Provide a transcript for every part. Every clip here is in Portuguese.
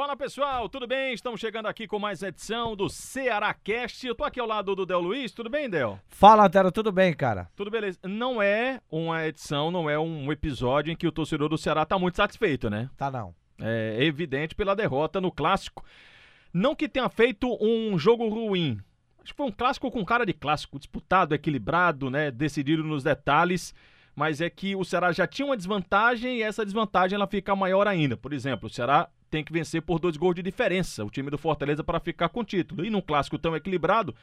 Fala pessoal, tudo bem? Estamos chegando aqui com mais edição do Ceará Cast. Eu tô aqui ao lado do Del Luiz, tudo bem, Del? Fala, Antero, tudo bem, cara? Tudo beleza. Não é uma edição, não é um episódio em que o torcedor do Ceará tá muito satisfeito, né? Tá não. É evidente pela derrota no clássico. Não que tenha feito um jogo ruim. Acho que foi um clássico com cara de clássico, disputado, equilibrado, né? Decidido nos detalhes mas é que o Ceará já tinha uma desvantagem e essa desvantagem ela fica maior ainda. Por exemplo, o Ceará tem que vencer por dois gols de diferença, o time do Fortaleza, para ficar com o título. E num clássico tão equilibrado,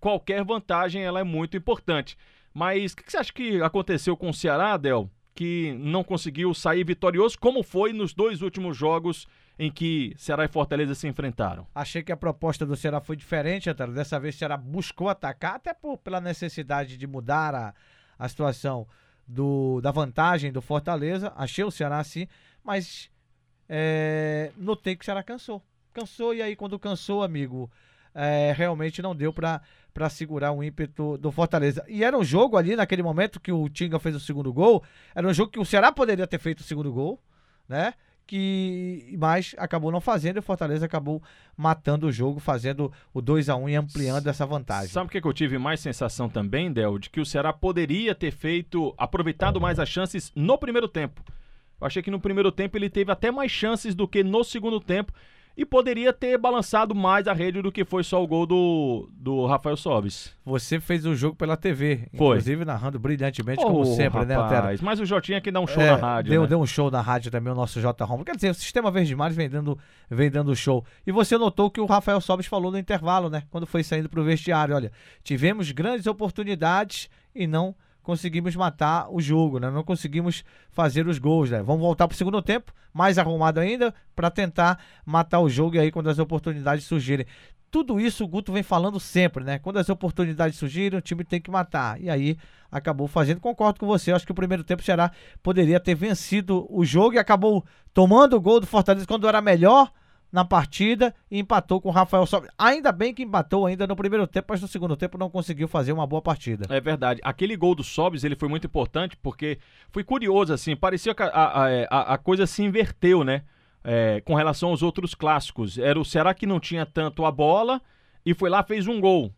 qualquer vantagem ela é muito importante. Mas o que, que você acha que aconteceu com o Ceará, Adel, que não conseguiu sair vitorioso, como foi nos dois últimos jogos em que Ceará e Fortaleza se enfrentaram? Achei que a proposta do Ceará foi diferente, Antônio. Dessa vez o Ceará buscou atacar, até por, pela necessidade de mudar a, a situação do, da vantagem do Fortaleza. Achei o Ceará assim, mas é, notei que o Ceará cansou. Cansou, e aí quando cansou, amigo, é, realmente não deu para para segurar o ímpeto do Fortaleza. E era um jogo ali, naquele momento que o Tinga fez o segundo gol, era um jogo que o Ceará poderia ter feito o segundo gol, né? Que mas acabou não fazendo e o Fortaleza acabou matando o jogo, fazendo o 2 a 1 e ampliando essa vantagem. Sabe o que, que eu tive mais sensação também, Del? De que o Ceará poderia ter feito, aproveitado mais as chances no primeiro tempo. Eu achei que no primeiro tempo ele teve até mais chances do que no segundo tempo e poderia ter balançado mais a rede do que foi só o gol do, do Rafael Sobis. Você fez o jogo pela TV, foi. inclusive narrando brilhantemente, oh, como sempre, né, rapaz, né, Otero? Mas o Jotinha que dá um show é, na rádio. Deu, né? deu um show na rádio também, o nosso J. Romo. Quer dizer, o Sistema Verde Mares vem dando, vem dando show. E você notou que o Rafael Sobis falou no intervalo, né? Quando foi saindo pro vestiário: olha, tivemos grandes oportunidades e não conseguimos matar o jogo, né? Não conseguimos fazer os gols, né? Vamos voltar para o segundo tempo, mais arrumado ainda, para tentar matar o jogo e aí quando as oportunidades surgirem. Tudo isso o Guto vem falando sempre, né? Quando as oportunidades surgirem, o time tem que matar. E aí acabou fazendo. Concordo com você. Acho que o primeiro tempo o poderia ter vencido o jogo e acabou tomando o gol do Fortaleza quando era melhor na partida e empatou com o Rafael Sobres. Ainda bem que empatou ainda no primeiro tempo, mas no segundo tempo não conseguiu fazer uma boa partida. É verdade. Aquele gol do Sobres, ele foi muito importante porque foi curioso, assim, parecia que a, a, a, a coisa se inverteu, né? É, com relação aos outros clássicos. Era o Será que não tinha tanto a bola e foi lá fez um gol.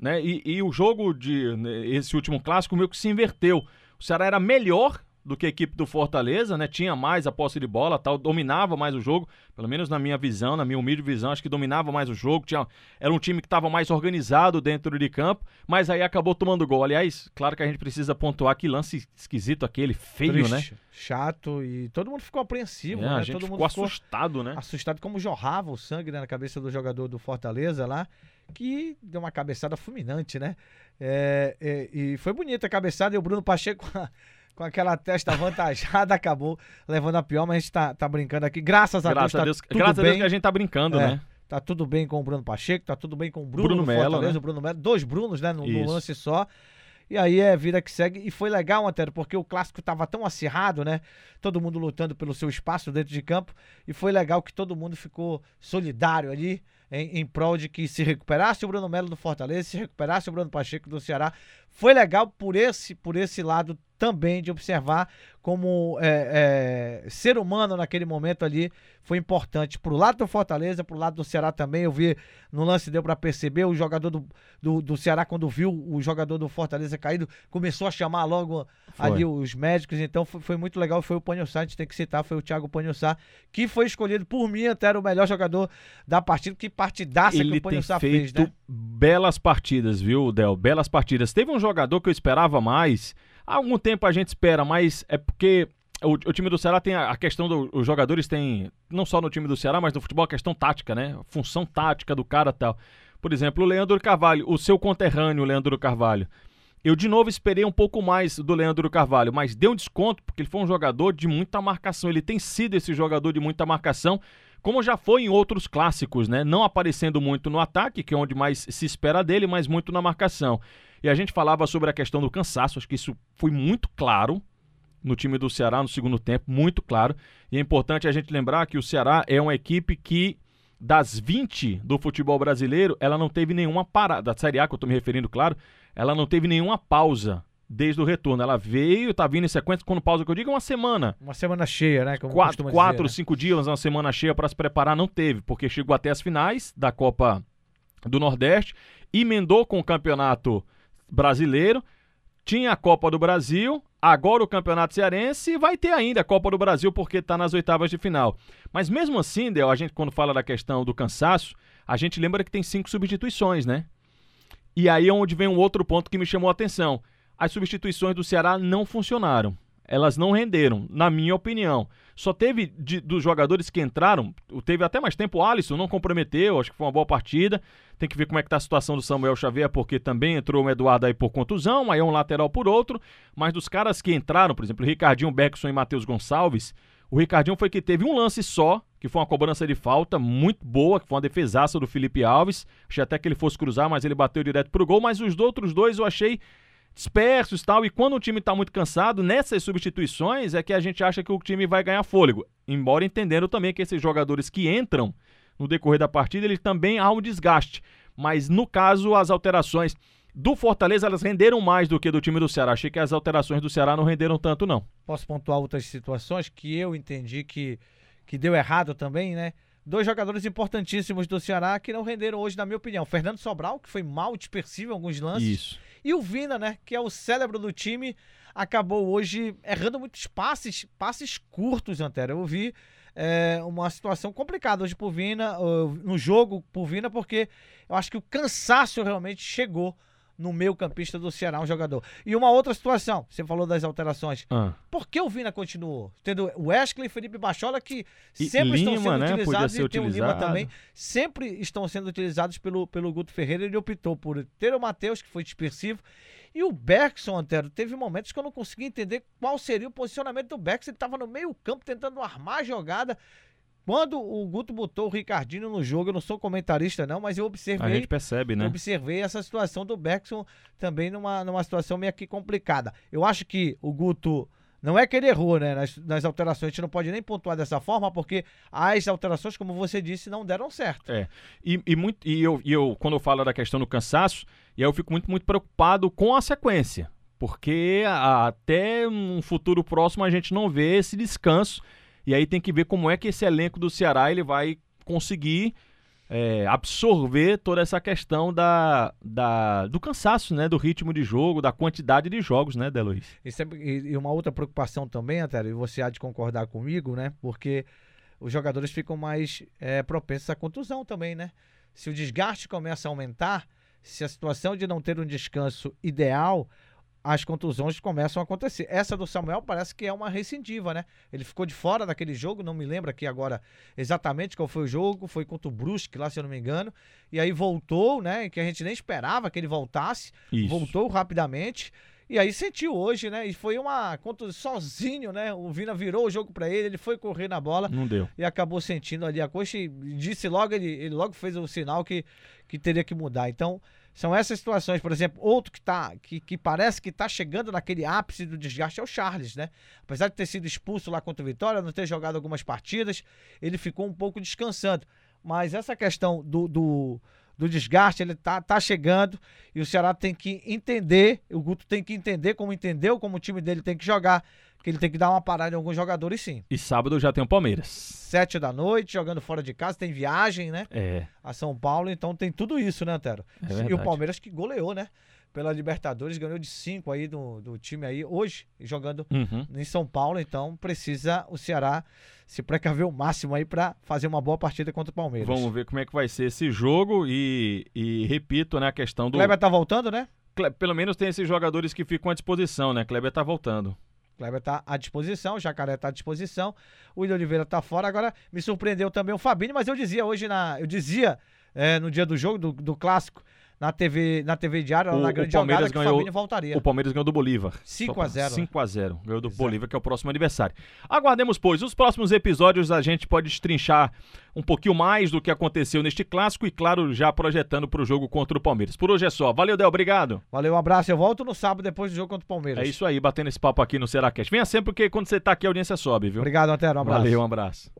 Né? E, e o jogo de né, esse último clássico meio que se inverteu. O Ceará era melhor do que a equipe do Fortaleza, né? Tinha mais a posse de bola, tal, dominava mais o jogo, pelo menos na minha visão, na minha humilde visão, acho que dominava mais o jogo, tinha, era um time que estava mais organizado dentro de campo, mas aí acabou tomando gol. Aliás, claro que a gente precisa pontuar que lance esquisito aquele, feio, né? Triste, né? Chato e todo mundo ficou apreensivo, é, né? A gente todo ficou mundo assustado, né? Assustado como jorrava o sangue né, na cabeça do jogador do Fortaleza lá, que deu uma cabeçada fulminante, né? É, é, e foi bonita a cabeçada e o Bruno Pacheco com aquela testa avantajada, acabou levando a pior, mas a gente tá, tá brincando aqui. Graças a graças Deus, a Deus, tá tudo graças bem. a Deus que a gente tá brincando, é, né? Tá tudo bem com o Bruno Pacheco, tá tudo bem com o Bruno, Bruno Melo, né? o Bruno Melo, dois Brunos, né, no, no, lance só. E aí é vida que segue. E foi legal, Antero, porque o clássico tava tão acirrado, né? Todo mundo lutando pelo seu espaço dentro de campo. E foi legal que todo mundo ficou solidário ali em, em prol de que se recuperasse o Bruno Melo do Fortaleza, se recuperasse o Bruno Pacheco do Ceará. Foi legal por esse, por esse lado também de observar como é, é, ser humano naquele momento ali foi importante pro lado do Fortaleza, pro lado do Ceará também. Eu vi no lance deu para perceber o jogador do, do, do, Ceará quando viu o jogador do Fortaleza caído começou a chamar logo foi. ali os médicos. Então foi, foi muito legal. Foi o Panhossá, a gente tem que citar, foi o Thiago Panhossá que foi escolhido por mim até era o melhor jogador da partida. Que partidaça Ele que o Panhossá fez, né? Belas partidas, viu, Del? Belas partidas. Teve um jogador que eu esperava mais. Há algum tempo a gente espera, mas é porque o, o, time do Ceará tem a, a questão dos jogadores tem não só no time do Ceará, mas no futebol a questão tática, né? A função tática do cara tal. Por exemplo, o Leandro Carvalho, o seu conterrâneo Leandro Carvalho. Eu de novo esperei um pouco mais do Leandro Carvalho, mas deu um desconto porque ele foi um jogador de muita marcação. Ele tem sido esse jogador de muita marcação, como já foi em outros clássicos, né? Não aparecendo muito no ataque, que é onde mais se espera dele, mas muito na marcação. E a gente falava sobre a questão do cansaço, acho que isso foi muito claro no time do Ceará no segundo tempo, muito claro. E é importante a gente lembrar que o Ceará é uma equipe que, das 20 do futebol brasileiro, ela não teve nenhuma parada. Da Série A, que eu estou me referindo, claro, ela não teve nenhuma pausa desde o retorno. Ela veio, tá vindo em sequência, quando pausa que eu digo, uma semana. Uma semana cheia, né? Como quatro, quatro dizer, né? cinco dias, uma semana cheia para se preparar, não teve, porque chegou até as finais da Copa do Nordeste, emendou com o Campeonato Brasileiro, tinha a Copa do Brasil, agora o Campeonato Cearense e vai ter ainda a Copa do Brasil porque está nas oitavas de final. Mas mesmo assim, Del, a gente quando fala da questão do cansaço, a gente lembra que tem cinco substituições, né? E aí é onde vem um outro ponto que me chamou a atenção. As substituições do Ceará não funcionaram. Elas não renderam, na minha opinião. Só teve de, dos jogadores que entraram, teve até mais tempo o Alisson, não comprometeu, acho que foi uma boa partida. Tem que ver como é que tá a situação do Samuel Xavier, porque também entrou o Eduardo aí por contusão, aí é um lateral por outro. Mas dos caras que entraram, por exemplo, Ricardinho Beckson e Matheus Gonçalves, o Ricardinho foi que teve um lance só, que foi uma cobrança de falta muito boa, que foi uma defesaça do Felipe Alves. Achei até que ele fosse cruzar, mas ele bateu direto pro gol. Mas os outros dois eu achei dispersos tal. E quando o time está muito cansado, nessas substituições é que a gente acha que o time vai ganhar fôlego. Embora entendendo também que esses jogadores que entram no decorrer da partida, eles também há um desgaste. Mas no caso, as alterações do Fortaleza elas renderam mais do que do time do Ceará. Achei que as alterações do Ceará não renderam tanto, não. Posso pontuar outras situações que eu entendi que, que deu errado também, né? Dois jogadores importantíssimos do Ceará que não renderam hoje, na minha opinião. Fernando Sobral, que foi mal dispersivo em alguns lances. Isso. E o Vina, né? Que é o cérebro do time, acabou hoje errando muitos passes, passes curtos, Antero. Eu vi é, uma situação complicada hoje pro Vina, no jogo pro Vina, porque eu acho que o cansaço realmente chegou no meio campista do Ceará, um jogador. E uma outra situação, você falou das alterações. Ah. Por que o Vina continuou? Tendo o Wesley e Felipe Bachola, que e sempre Lima, estão sendo né? utilizados, e tem o Lima também, sempre estão sendo utilizados pelo, pelo Guto Ferreira. Ele optou por ter o Matheus, que foi dispersivo, e o Bergson, Antero, teve momentos que eu não conseguia entender qual seria o posicionamento do Bergson. Ele estava no meio campo tentando armar a jogada. Quando o Guto botou o Ricardinho no jogo, eu não sou comentarista não, mas eu observei. A gente percebe, né? Observei essa situação do Beckson também numa, numa situação meio que complicada. Eu acho que o Guto. Não é que ele errou, né? Nas, nas, alterações, a gente não pode nem pontuar dessa forma, porque as alterações, como você disse, não deram certo. É. E, e, muito, e, eu, e eu, quando eu falo da questão do cansaço, e eu fico muito, muito preocupado com a sequência. Porque até um futuro próximo a gente não vê esse descanso e aí tem que ver como é que esse elenco do Ceará ele vai conseguir é, absorver toda essa questão da, da, do cansaço, né? Do ritmo de jogo, da quantidade de jogos, né, Deluiz? E, e uma outra preocupação também, Antero, e você há de concordar comigo, né? Porque os jogadores ficam mais é, propensos à contusão também, né? Se o desgaste começa a aumentar, se a situação de não ter um descanso ideal, as contusões começam a acontecer. Essa do Samuel parece que é uma recidiva, né? Ele ficou de fora daquele jogo, não me lembro aqui agora exatamente qual foi o jogo, foi contra o Brusque lá, se eu não me engano. E aí voltou, né? Que a gente nem esperava que ele voltasse. Isso. Voltou rapidamente. E aí sentiu hoje, né? E foi uma contusão sozinho, né? O Vina virou o jogo para ele, ele foi correr na bola. Não deu. E acabou sentindo ali a coxa e disse logo, ele, ele logo fez o sinal que, que teria que mudar. Então, são essas situações, por exemplo, outro que tá que, que parece que está chegando naquele ápice do desgaste é o Charles, né? Apesar de ter sido expulso lá contra o Vitória, não ter jogado algumas partidas, ele ficou um pouco descansando. Mas essa questão do, do, do desgaste, ele tá, tá chegando e o Ceará tem que entender, o Guto tem que entender como entendeu, como o time dele tem que jogar que ele tem que dar uma parada em alguns jogadores, sim. E sábado já tem o Palmeiras. Sete da noite, jogando fora de casa, tem viagem, né? É. A São Paulo, então tem tudo isso, né, Antero? É e o Palmeiras que goleou, né? Pela Libertadores, ganhou de cinco aí do, do time aí, hoje, jogando uhum. em São Paulo, então precisa o Ceará se precaver o máximo aí para fazer uma boa partida contra o Palmeiras. Vamos ver como é que vai ser esse jogo e, e repito, né, a questão do... Kleber tá voltando, né? Pelo menos tem esses jogadores que ficam à disposição, né? Kleber tá voltando. Kleber está à disposição, o Jacaré está à disposição, o William Oliveira está fora. Agora me surpreendeu também o Fabinho, mas eu dizia hoje na. Eu dizia é, no dia do jogo, do, do clássico, na TV, na TV Diário, o, na grande o Palmeiras jogada, ganhou, o voltaria. O Palmeiras ganhou do Bolívar. 5 a 0 5 a 0 Ganhou do Exato. Bolívar, que é o próximo aniversário. Aguardemos, pois. Os próximos episódios a gente pode destrinchar um pouquinho mais do que aconteceu neste clássico e, claro, já projetando para o jogo contra o Palmeiras. Por hoje é só. Valeu, Del. Obrigado. Valeu, um abraço. Eu volto no sábado depois do jogo contra o Palmeiras. É isso aí, batendo esse papo aqui no Seracast. Venha sempre, porque quando você está aqui a audiência sobe, viu? Obrigado, Antero. Um abraço. Valeu, um abraço.